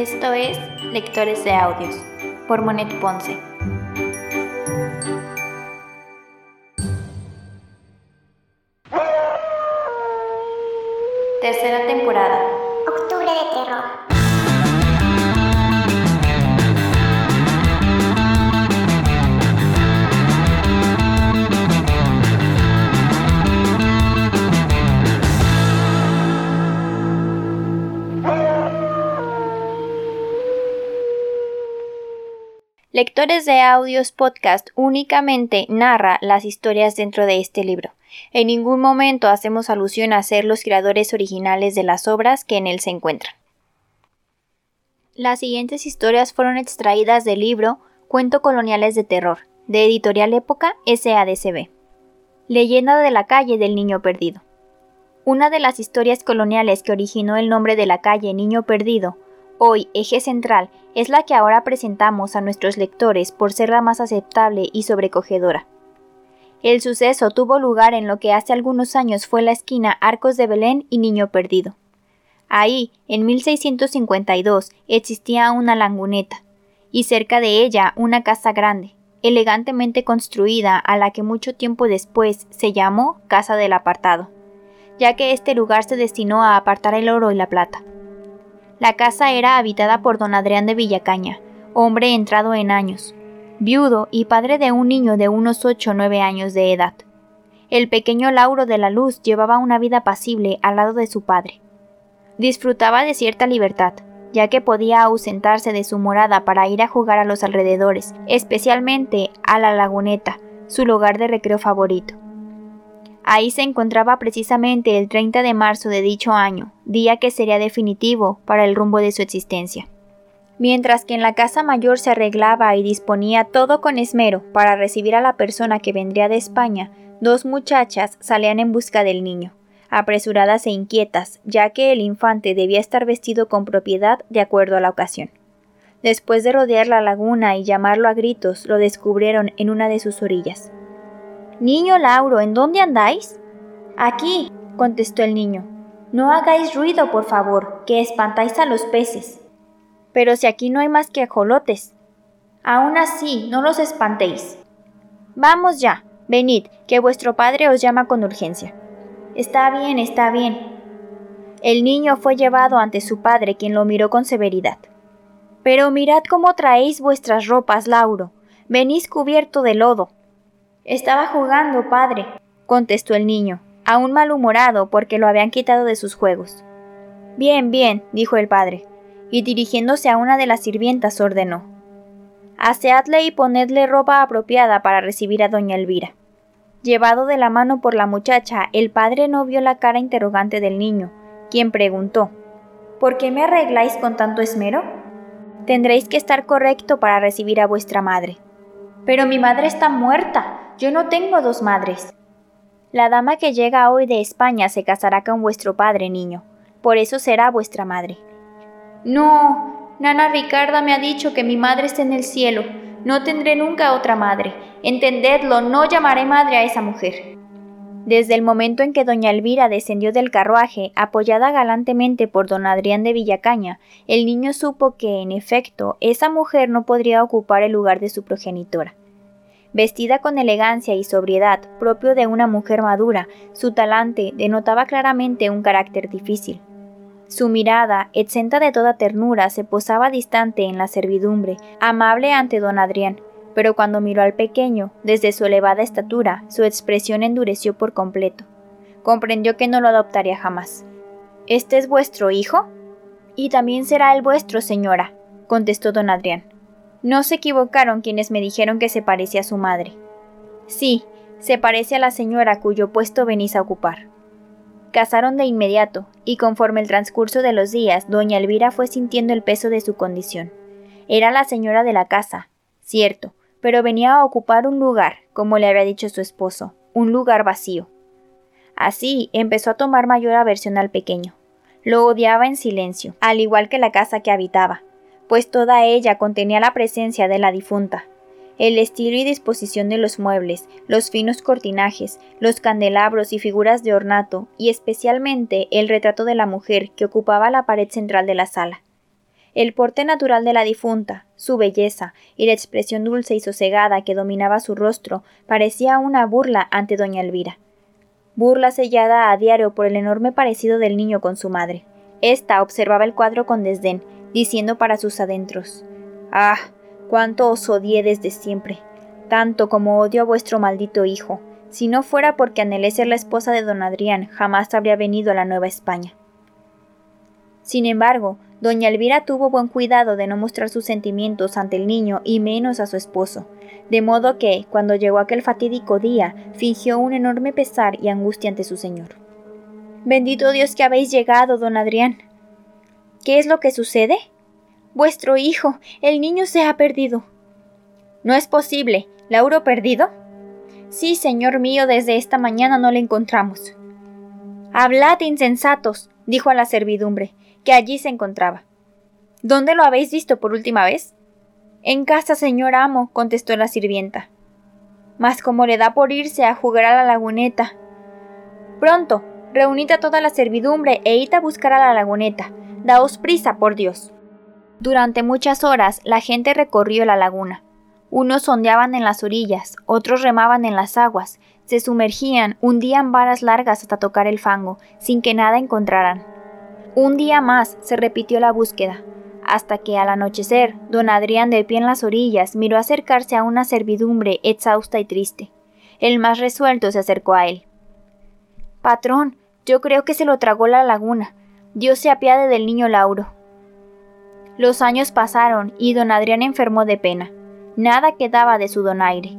Esto es Lectores de Audios por Monet Ponce. Tercera temporada. Octubre de terror. Lectores de Audios Podcast únicamente narra las historias dentro de este libro. En ningún momento hacemos alusión a ser los creadores originales de las obras que en él se encuentran. Las siguientes historias fueron extraídas del libro Cuento Coloniales de Terror, de Editorial Época SADCB. Leyenda de la calle del Niño Perdido. Una de las historias coloniales que originó el nombre de la calle Niño Perdido hoy eje central es la que ahora presentamos a nuestros lectores por ser la más aceptable y sobrecogedora. El suceso tuvo lugar en lo que hace algunos años fue la esquina Arcos de Belén y Niño Perdido. Ahí, en 1652, existía una languneta, y cerca de ella una casa grande, elegantemente construida a la que mucho tiempo después se llamó Casa del Apartado, ya que este lugar se destinó a apartar el oro y la plata. La casa era habitada por don Adrián de Villacaña, hombre entrado en años, viudo y padre de un niño de unos 8 o 9 años de edad. El pequeño Lauro de la Luz llevaba una vida pasible al lado de su padre. Disfrutaba de cierta libertad, ya que podía ausentarse de su morada para ir a jugar a los alrededores, especialmente a la laguneta, su lugar de recreo favorito. Ahí se encontraba precisamente el 30 de marzo de dicho año, día que sería definitivo para el rumbo de su existencia. Mientras que en la casa mayor se arreglaba y disponía todo con esmero para recibir a la persona que vendría de España, dos muchachas salían en busca del niño, apresuradas e inquietas, ya que el infante debía estar vestido con propiedad de acuerdo a la ocasión. Después de rodear la laguna y llamarlo a gritos, lo descubrieron en una de sus orillas. Niño Lauro, ¿en dónde andáis? Aquí, contestó el niño. No hagáis ruido, por favor, que espantáis a los peces. Pero si aquí no hay más que ajolotes. Aún así, no los espantéis. Vamos ya, venid, que vuestro padre os llama con urgencia. Está bien, está bien. El niño fue llevado ante su padre, quien lo miró con severidad. Pero mirad cómo traéis vuestras ropas, Lauro. Venís cubierto de lodo. Estaba jugando, padre, contestó el niño, aún malhumorado porque lo habían quitado de sus juegos. Bien, bien, dijo el padre, y dirigiéndose a una de las sirvientas ordenó. Aseadle y ponedle ropa apropiada para recibir a doña Elvira. Llevado de la mano por la muchacha, el padre no vio la cara interrogante del niño, quien preguntó ¿Por qué me arregláis con tanto esmero? Tendréis que estar correcto para recibir a vuestra madre. Pero mi madre está muerta, yo no tengo dos madres. La dama que llega hoy de España se casará con vuestro padre, niño. Por eso será vuestra madre. No, Nana Ricarda me ha dicho que mi madre está en el cielo. No tendré nunca otra madre. Entendedlo, no llamaré madre a esa mujer. Desde el momento en que doña Elvira descendió del carruaje, apoyada galantemente por don Adrián de Villacaña, el niño supo que, en efecto, esa mujer no podría ocupar el lugar de su progenitora Vestida con elegancia y sobriedad propio de una mujer madura, su talante denotaba claramente un carácter difícil. Su mirada, exenta de toda ternura, se posaba distante en la servidumbre, amable ante don Adrián, pero cuando miró al pequeño, desde su elevada estatura, su expresión endureció por completo. Comprendió que no lo adoptaría jamás. ¿Este es vuestro hijo? Y también será el vuestro, señora, contestó don Adrián. No se equivocaron quienes me dijeron que se parecía a su madre. Sí, se parece a la señora cuyo puesto venís a ocupar. Casaron de inmediato, y conforme el transcurso de los días, doña Elvira fue sintiendo el peso de su condición. Era la señora de la casa, cierto, pero venía a ocupar un lugar, como le había dicho su esposo, un lugar vacío. Así empezó a tomar mayor aversión al pequeño. Lo odiaba en silencio, al igual que la casa que habitaba, pues toda ella contenía la presencia de la difunta. El estilo y disposición de los muebles, los finos cortinajes, los candelabros y figuras de ornato, y especialmente el retrato de la mujer que ocupaba la pared central de la sala. El porte natural de la difunta, su belleza y la expresión dulce y sosegada que dominaba su rostro parecía una burla ante doña Elvira burla sellada a diario por el enorme parecido del niño con su madre. Esta observaba el cuadro con desdén, diciendo para sus adentros Ah, cuánto os odié desde siempre, tanto como odio a vuestro maldito hijo. Si no fuera porque anhelé ser la esposa de don Adrián, jamás habría venido a la Nueva España. Sin embargo, doña Elvira tuvo buen cuidado de no mostrar sus sentimientos ante el niño y menos a su esposo, de modo que, cuando llegó aquel fatídico día, fingió un enorme pesar y angustia ante su señor. Bendito Dios que habéis llegado, don Adrián. ¿Qué es lo que sucede? Vuestro hijo, el niño se ha perdido. No es posible. ¿Lauro perdido? Sí, señor mío, desde esta mañana no le encontramos. Hablad, insensatos, dijo a la servidumbre que allí se encontraba. ¿Dónde lo habéis visto por última vez? En casa, señor amo, contestó la sirvienta. Mas como le da por irse a jugar a la laguneta. Pronto, reunid a toda la servidumbre e id a buscar a la laguneta. Daos prisa, por Dios. Durante muchas horas la gente recorrió la laguna. Unos sondeaban en las orillas, otros remaban en las aguas, se sumergían, hundían varas largas hasta tocar el fango, sin que nada encontraran. Un día más se repitió la búsqueda, hasta que al anochecer, don Adrián de pie en las orillas miró acercarse a una servidumbre exhausta y triste. El más resuelto se acercó a él. Patrón, yo creo que se lo tragó la laguna. Dios se apiade del niño Lauro. Los años pasaron y don Adrián enfermó de pena. Nada quedaba de su donaire.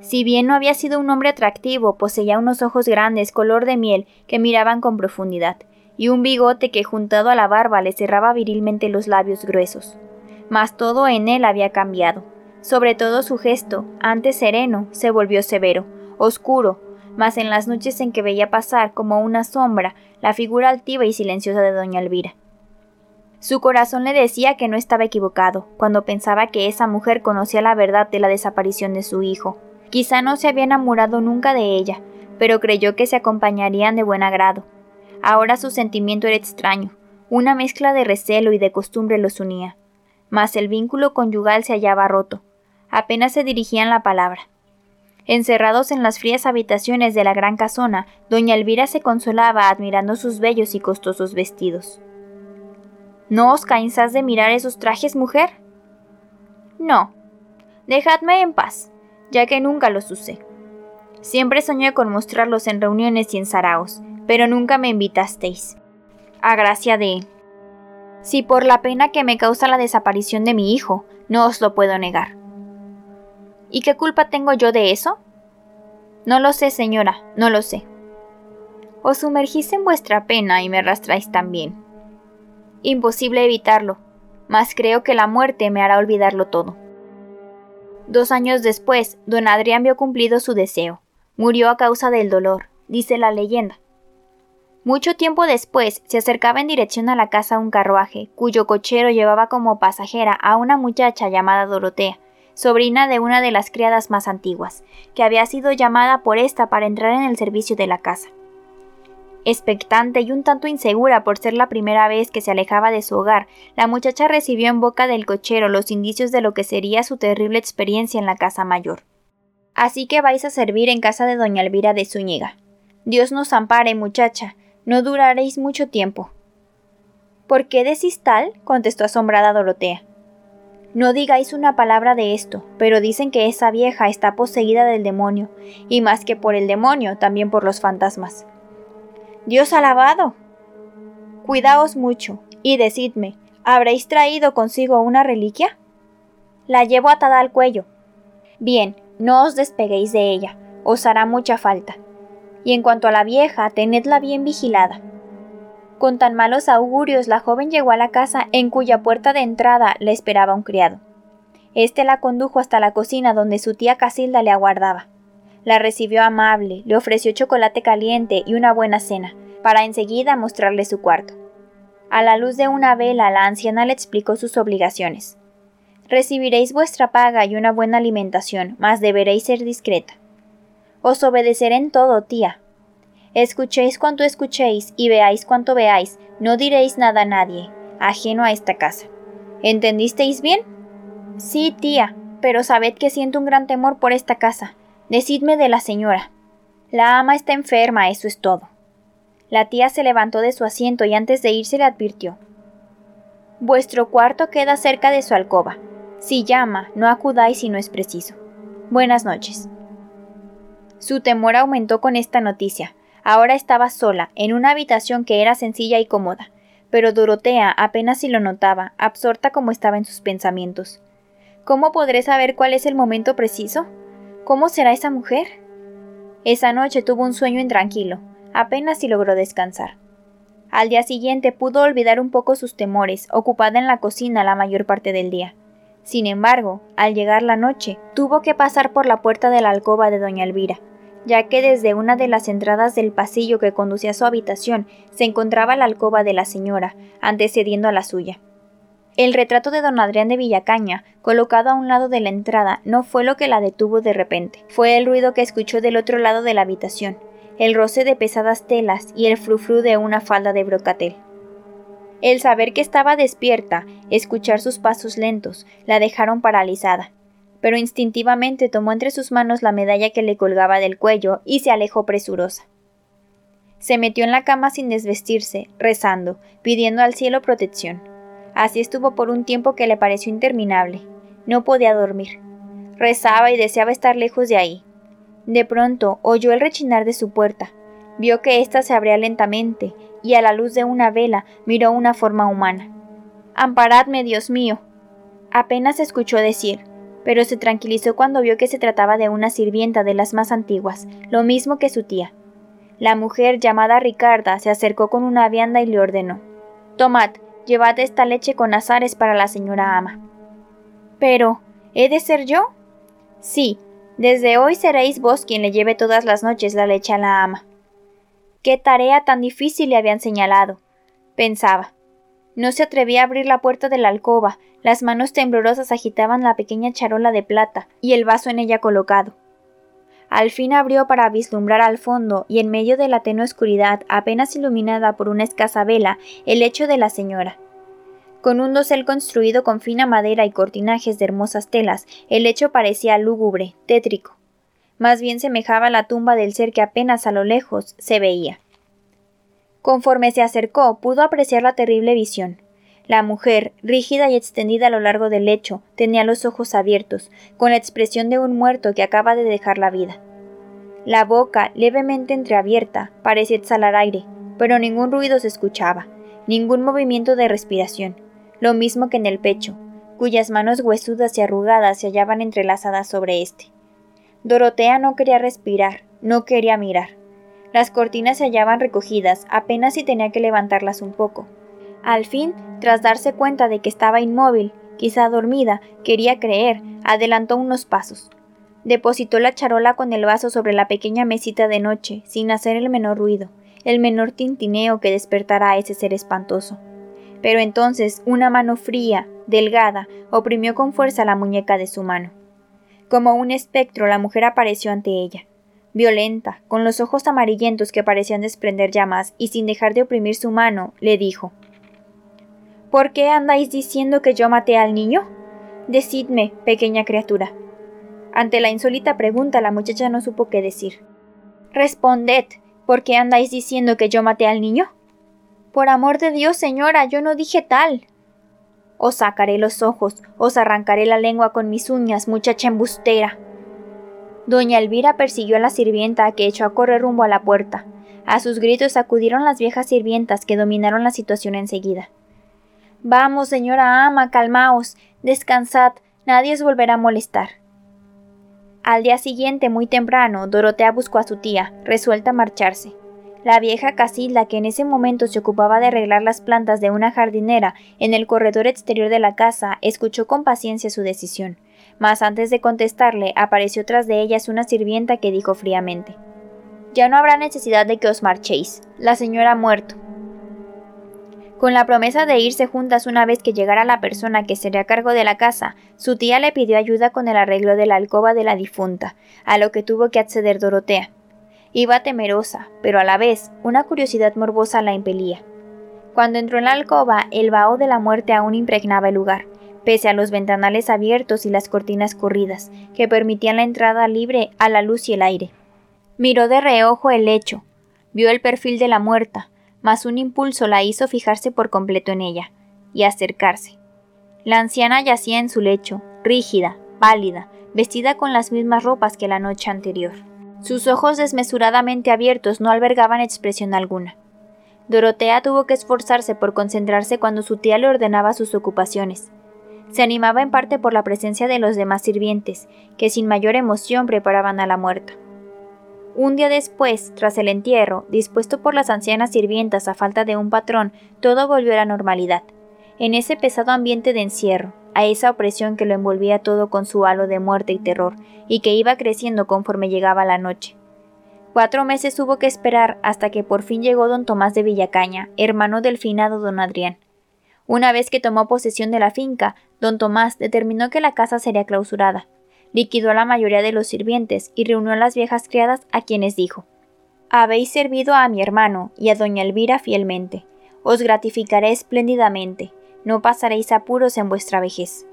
Si bien no había sido un hombre atractivo, poseía unos ojos grandes color de miel que miraban con profundidad y un bigote que juntado a la barba le cerraba virilmente los labios gruesos. Mas todo en él había cambiado. Sobre todo su gesto, antes sereno, se volvió severo, oscuro, mas en las noches en que veía pasar como una sombra la figura altiva y silenciosa de doña Elvira. Su corazón le decía que no estaba equivocado cuando pensaba que esa mujer conocía la verdad de la desaparición de su hijo. Quizá no se había enamorado nunca de ella, pero creyó que se acompañarían de buen agrado, Ahora su sentimiento era extraño, una mezcla de recelo y de costumbre los unía. Mas el vínculo conyugal se hallaba roto. Apenas se dirigían la palabra. Encerrados en las frías habitaciones de la gran casona, doña Elvira se consolaba admirando sus bellos y costosos vestidos. ¿No os cansás de mirar esos trajes, mujer? No. Dejadme en paz, ya que nunca los usé. Siempre soñé con mostrarlos en reuniones y en saraos, pero nunca me invitasteis. A gracia de... Si por la pena que me causa la desaparición de mi hijo, no os lo puedo negar. ¿Y qué culpa tengo yo de eso? No lo sé, señora, no lo sé. Os sumergís en vuestra pena y me arrastráis también. Imposible evitarlo, mas creo que la muerte me hará olvidarlo todo. Dos años después, don Adrián vio cumplido su deseo. Murió a causa del dolor, dice la leyenda. Mucho tiempo después se acercaba en dirección a la casa un carruaje, cuyo cochero llevaba como pasajera a una muchacha llamada Dorotea, sobrina de una de las criadas más antiguas, que había sido llamada por esta para entrar en el servicio de la casa. Expectante y un tanto insegura por ser la primera vez que se alejaba de su hogar, la muchacha recibió en boca del cochero los indicios de lo que sería su terrible experiencia en la casa mayor. Así que vais a servir en casa de doña Elvira de Zúñiga. Dios nos ampare, muchacha, no duraréis mucho tiempo. ¿Por qué decís tal? contestó asombrada Dorotea. No digáis una palabra de esto, pero dicen que esa vieja está poseída del demonio, y más que por el demonio, también por los fantasmas. Dios alabado. Cuidaos mucho, y decidme, ¿habréis traído consigo una reliquia? La llevo atada al cuello. Bien, no os despeguéis de ella, os hará mucha falta. Y en cuanto a la vieja, tenedla bien vigilada. Con tan malos augurios, la joven llegó a la casa en cuya puerta de entrada le esperaba un criado. Este la condujo hasta la cocina donde su tía Casilda le aguardaba. La recibió amable, le ofreció chocolate caliente y una buena cena, para enseguida mostrarle su cuarto. A la luz de una vela, la anciana le explicó sus obligaciones. Recibiréis vuestra paga y una buena alimentación, mas deberéis ser discreta. Os obedeceré en todo, tía, Escuchéis cuanto escuchéis y veáis cuanto veáis, no diréis nada a nadie, ajeno a esta casa. ¿Entendisteis bien? Sí, tía, pero sabed que siento un gran temor por esta casa. Decidme de la señora. La ama está enferma, eso es todo. La tía se levantó de su asiento y antes de irse le advirtió. Vuestro cuarto queda cerca de su alcoba. Si llama, no acudáis si no es preciso. Buenas noches. Su temor aumentó con esta noticia, Ahora estaba sola, en una habitación que era sencilla y cómoda, pero Dorotea apenas si lo notaba, absorta como estaba en sus pensamientos. ¿Cómo podré saber cuál es el momento preciso? ¿Cómo será esa mujer? Esa noche tuvo un sueño intranquilo, apenas si logró descansar. Al día siguiente pudo olvidar un poco sus temores, ocupada en la cocina la mayor parte del día. Sin embargo, al llegar la noche, tuvo que pasar por la puerta de la alcoba de doña Elvira, ya que desde una de las entradas del pasillo que conducía a su habitación se encontraba la alcoba de la señora, antecediendo a la suya. El retrato de don Adrián de Villacaña, colocado a un lado de la entrada, no fue lo que la detuvo de repente, fue el ruido que escuchó del otro lado de la habitación, el roce de pesadas telas y el frufru de una falda de brocatel. El saber que estaba despierta, escuchar sus pasos lentos, la dejaron paralizada pero instintivamente tomó entre sus manos la medalla que le colgaba del cuello y se alejó presurosa. Se metió en la cama sin desvestirse, rezando, pidiendo al cielo protección. Así estuvo por un tiempo que le pareció interminable. No podía dormir. Rezaba y deseaba estar lejos de ahí. De pronto oyó el rechinar de su puerta. Vio que ésta se abría lentamente, y a la luz de una vela miró una forma humana. Amparadme, Dios mío. Apenas escuchó decir pero se tranquilizó cuando vio que se trataba de una sirvienta de las más antiguas, lo mismo que su tía. La mujer llamada Ricarda se acercó con una vianda y le ordenó Tomad, llevad esta leche con azares para la señora ama. Pero, ¿he de ser yo? Sí, desde hoy seréis vos quien le lleve todas las noches la leche a la ama. Qué tarea tan difícil le habían señalado, pensaba. No se atrevía a abrir la puerta de la alcoba, las manos temblorosas agitaban la pequeña charola de plata y el vaso en ella colocado. Al fin abrió para vislumbrar al fondo y en medio de la tenue oscuridad, apenas iluminada por una escasa vela, el lecho de la señora. Con un dosel construido con fina madera y cortinajes de hermosas telas, el lecho parecía lúgubre, tétrico. Más bien semejaba la tumba del ser que apenas a lo lejos se veía. Conforme se acercó, pudo apreciar la terrible visión. La mujer, rígida y extendida a lo largo del lecho, tenía los ojos abiertos, con la expresión de un muerto que acaba de dejar la vida. La boca, levemente entreabierta, parecía exhalar aire, pero ningún ruido se escuchaba, ningún movimiento de respiración, lo mismo que en el pecho, cuyas manos huesudas y arrugadas se hallaban entrelazadas sobre éste. Dorotea no quería respirar, no quería mirar. Las cortinas se hallaban recogidas, apenas si tenía que levantarlas un poco. Al fin, tras darse cuenta de que estaba inmóvil, quizá dormida, quería creer, adelantó unos pasos. Depositó la charola con el vaso sobre la pequeña mesita de noche, sin hacer el menor ruido, el menor tintineo que despertara a ese ser espantoso. Pero entonces una mano fría, delgada, oprimió con fuerza la muñeca de su mano. Como un espectro, la mujer apareció ante ella violenta, con los ojos amarillentos que parecían desprender llamas, y sin dejar de oprimir su mano, le dijo ¿Por qué andáis diciendo que yo maté al niño? Decidme, pequeña criatura. Ante la insólita pregunta, la muchacha no supo qué decir. Responded, ¿por qué andáis diciendo que yo maté al niño? Por amor de Dios, señora, yo no dije tal. Os sacaré los ojos, os arrancaré la lengua con mis uñas, muchacha embustera. Doña Elvira persiguió a la sirvienta que echó a correr rumbo a la puerta. A sus gritos acudieron las viejas sirvientas que dominaron la situación enseguida. Vamos, señora ama, calmaos, descansad, nadie os volverá a molestar. Al día siguiente, muy temprano, Dorotea buscó a su tía, resuelta a marcharse. La vieja Casilda, que en ese momento se ocupaba de arreglar las plantas de una jardinera en el corredor exterior de la casa, escuchó con paciencia su decisión. Mas antes de contestarle, apareció tras de ellas una sirvienta que dijo fríamente Ya no habrá necesidad de que os marchéis. La señora ha muerto. Con la promesa de irse juntas una vez que llegara la persona que sería cargo de la casa, su tía le pidió ayuda con el arreglo de la alcoba de la difunta, a lo que tuvo que acceder Dorotea. Iba temerosa, pero a la vez una curiosidad morbosa la impelía. Cuando entró en la alcoba, el vaho de la muerte aún impregnaba el lugar, pese a los ventanales abiertos y las cortinas corridas, que permitían la entrada libre a la luz y el aire. Miró de reojo el lecho, vio el perfil de la muerta, mas un impulso la hizo fijarse por completo en ella, y acercarse. La anciana yacía en su lecho, rígida, pálida, vestida con las mismas ropas que la noche anterior. Sus ojos desmesuradamente abiertos no albergaban expresión alguna. Dorotea tuvo que esforzarse por concentrarse cuando su tía le ordenaba sus ocupaciones. Se animaba en parte por la presencia de los demás sirvientes, que sin mayor emoción preparaban a la muerta. Un día después, tras el entierro, dispuesto por las ancianas sirvientas a falta de un patrón, todo volvió a la normalidad. En ese pesado ambiente de encierro, a esa opresión que lo envolvía todo con su halo de muerte y terror, y que iba creciendo conforme llegaba la noche. Cuatro meses hubo que esperar hasta que por fin llegó don Tomás de Villacaña, hermano del finado don Adrián. Una vez que tomó posesión de la finca, don Tomás determinó que la casa sería clausurada, liquidó a la mayoría de los sirvientes y reunió a las viejas criadas a quienes dijo Habéis servido a mi hermano y a doña Elvira fielmente. Os gratificaré espléndidamente no pasaréis apuros en vuestra vejez.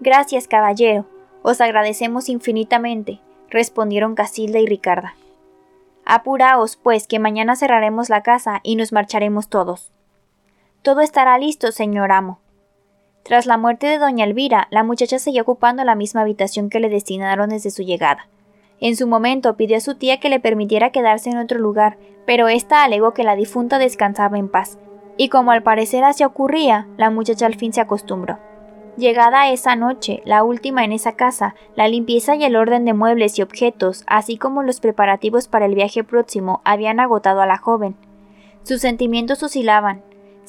Gracias, caballero, os agradecemos infinitamente, respondieron Casilda y Ricarda. Apuraos, pues, que mañana cerraremos la casa y nos marcharemos todos. Todo estará listo, señor amo. Tras la muerte de doña Elvira, la muchacha seguía ocupando la misma habitación que le destinaron desde su llegada. En su momento pidió a su tía que le permitiera quedarse en otro lugar, pero ésta alegó que la difunta descansaba en paz, y como al parecer así ocurría, la muchacha al fin se acostumbró. Llegada esa noche, la última en esa casa, la limpieza y el orden de muebles y objetos, así como los preparativos para el viaje próximo, habían agotado a la joven. Sus sentimientos oscilaban.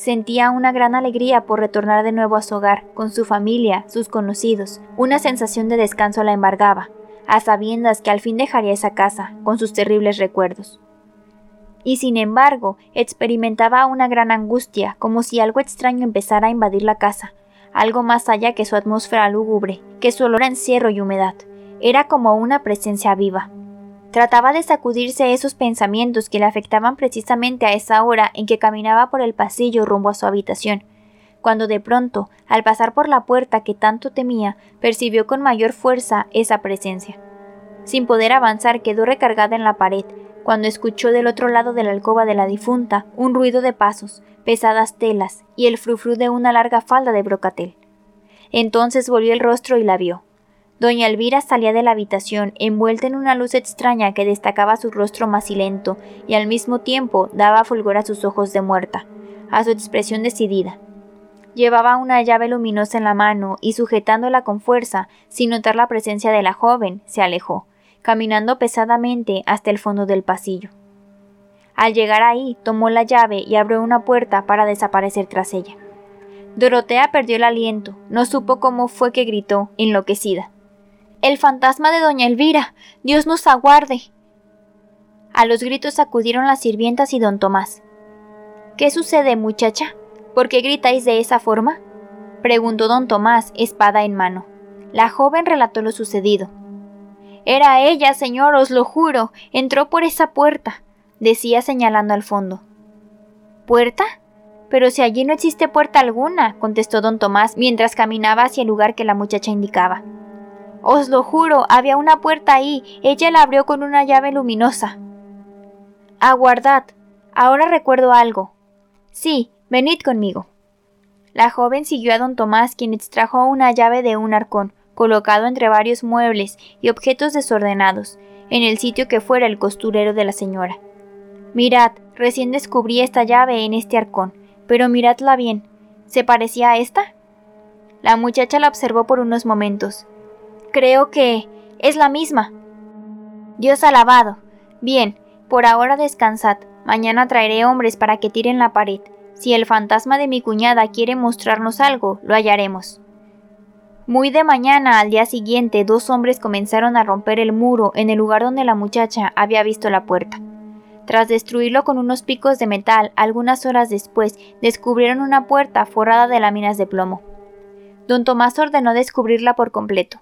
Sentía una gran alegría por retornar de nuevo a su hogar, con su familia, sus conocidos. Una sensación de descanso la embargaba, a sabiendas que al fin dejaría esa casa, con sus terribles recuerdos y sin embargo experimentaba una gran angustia, como si algo extraño empezara a invadir la casa, algo más allá que su atmósfera lúgubre, que su olor a encierro y humedad. Era como una presencia viva. Trataba de sacudirse esos pensamientos que le afectaban precisamente a esa hora en que caminaba por el pasillo rumbo a su habitación, cuando de pronto, al pasar por la puerta que tanto temía, percibió con mayor fuerza esa presencia. Sin poder avanzar, quedó recargada en la pared, cuando escuchó del otro lado de la alcoba de la difunta un ruido de pasos, pesadas telas y el frufru de una larga falda de brocatel. Entonces volvió el rostro y la vio. Doña Elvira salía de la habitación envuelta en una luz extraña que destacaba su rostro macilento y al mismo tiempo daba fulgor a sus ojos de muerta, a su expresión decidida. Llevaba una llave luminosa en la mano y sujetándola con fuerza, sin notar la presencia de la joven, se alejó, caminando pesadamente hasta el fondo del pasillo. Al llegar ahí, tomó la llave y abrió una puerta para desaparecer tras ella. Dorotea perdió el aliento, no supo cómo fue que gritó, enloquecida. El fantasma de doña Elvira. Dios nos aguarde. A los gritos acudieron las sirvientas y don Tomás. ¿Qué sucede, muchacha? ¿Por qué gritáis de esa forma? preguntó don Tomás, espada en mano. La joven relató lo sucedido. Era ella, señor, os lo juro. Entró por esa puerta, decía señalando al fondo. ¿Puerta? Pero si allí no existe puerta alguna, contestó don Tomás mientras caminaba hacia el lugar que la muchacha indicaba. Os lo juro, había una puerta ahí. Ella la abrió con una llave luminosa. Aguardad. Ahora recuerdo algo. Sí, venid conmigo. La joven siguió a don Tomás, quien extrajo una llave de un arcón, colocado entre varios muebles y objetos desordenados, en el sitio que fuera el costurero de la señora. Mirad, recién descubrí esta llave en este arcón, pero miradla bien. ¿Se parecía a esta? La muchacha la observó por unos momentos. Creo que es la misma. Dios alabado. Bien, por ahora descansad. Mañana traeré hombres para que tiren la pared. Si el fantasma de mi cuñada quiere mostrarnos algo, lo hallaremos. Muy de mañana al día siguiente, dos hombres comenzaron a romper el muro en el lugar donde la muchacha había visto la puerta. Tras destruirlo con unos picos de metal, algunas horas después descubrieron una puerta forrada de láminas de plomo. Don Tomás ordenó descubrirla por completo.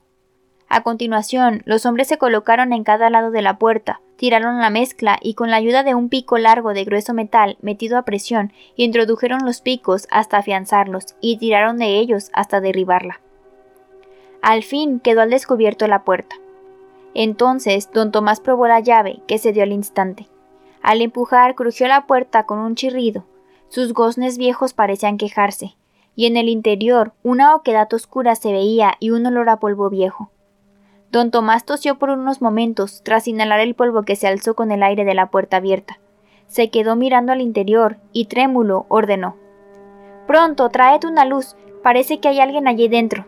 A continuación, los hombres se colocaron en cada lado de la puerta, tiraron la mezcla y con la ayuda de un pico largo de grueso metal metido a presión, introdujeron los picos hasta afianzarlos y tiraron de ellos hasta derribarla. Al fin quedó al descubierto la puerta. Entonces don Tomás probó la llave, que se dio al instante. Al empujar crujió la puerta con un chirrido. Sus goznes viejos parecían quejarse, y en el interior una oquedad oscura se veía y un olor a polvo viejo. Don Tomás tosió por unos momentos, tras inhalar el polvo que se alzó con el aire de la puerta abierta. Se quedó mirando al interior y trémulo ordenó. Pronto, traed una luz. Parece que hay alguien allí dentro.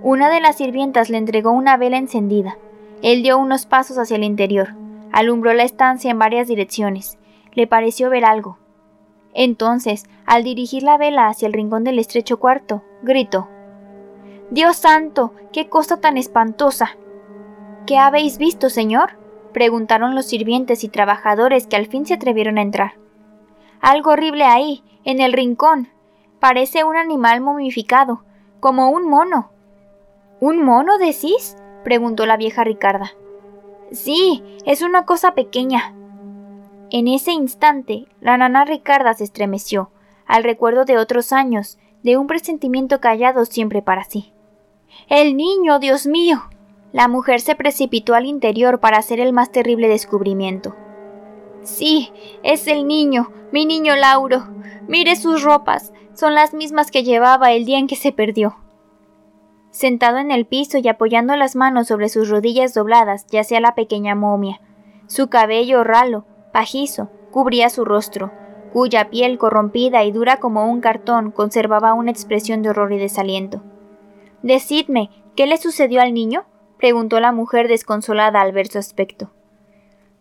Una de las sirvientas le entregó una vela encendida. Él dio unos pasos hacia el interior. Alumbró la estancia en varias direcciones. Le pareció ver algo. Entonces, al dirigir la vela hacia el rincón del estrecho cuarto, gritó Dios santo, qué cosa tan espantosa. ¿Qué habéis visto, señor? preguntaron los sirvientes y trabajadores que al fin se atrevieron a entrar. Algo horrible ahí, en el rincón. Parece un animal momificado, como un mono. ¿Un mono, decís? preguntó la vieja Ricarda. Sí, es una cosa pequeña. En ese instante, la nana Ricarda se estremeció, al recuerdo de otros años, de un presentimiento callado siempre para sí. El niño, Dios mío. La mujer se precipitó al interior para hacer el más terrible descubrimiento. Sí, es el niño, mi niño Lauro. Mire sus ropas, son las mismas que llevaba el día en que se perdió. Sentado en el piso y apoyando las manos sobre sus rodillas dobladas, yacía la pequeña momia. Su cabello ralo, pajizo, cubría su rostro, cuya piel corrompida y dura como un cartón conservaba una expresión de horror y desaliento. Decidme, ¿qué le sucedió al niño? preguntó la mujer desconsolada al ver su aspecto.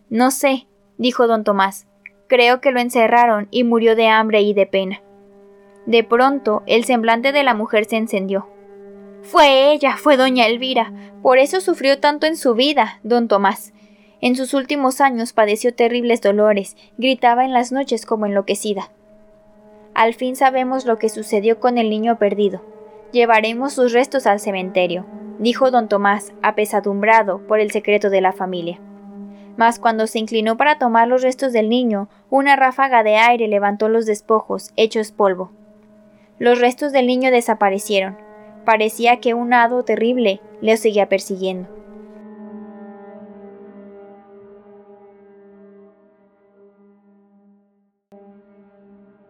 No sé, dijo don Tomás. Creo que lo encerraron y murió de hambre y de pena. De pronto el semblante de la mujer se encendió. Fue ella, fue doña Elvira. Por eso sufrió tanto en su vida, don Tomás. En sus últimos años padeció terribles dolores, gritaba en las noches como enloquecida. Al fin sabemos lo que sucedió con el niño perdido. Llevaremos sus restos al cementerio, dijo don Tomás, apesadumbrado por el secreto de la familia. Mas cuando se inclinó para tomar los restos del niño, una ráfaga de aire levantó los despojos, hechos polvo. Los restos del niño desaparecieron. Parecía que un hado terrible le seguía persiguiendo.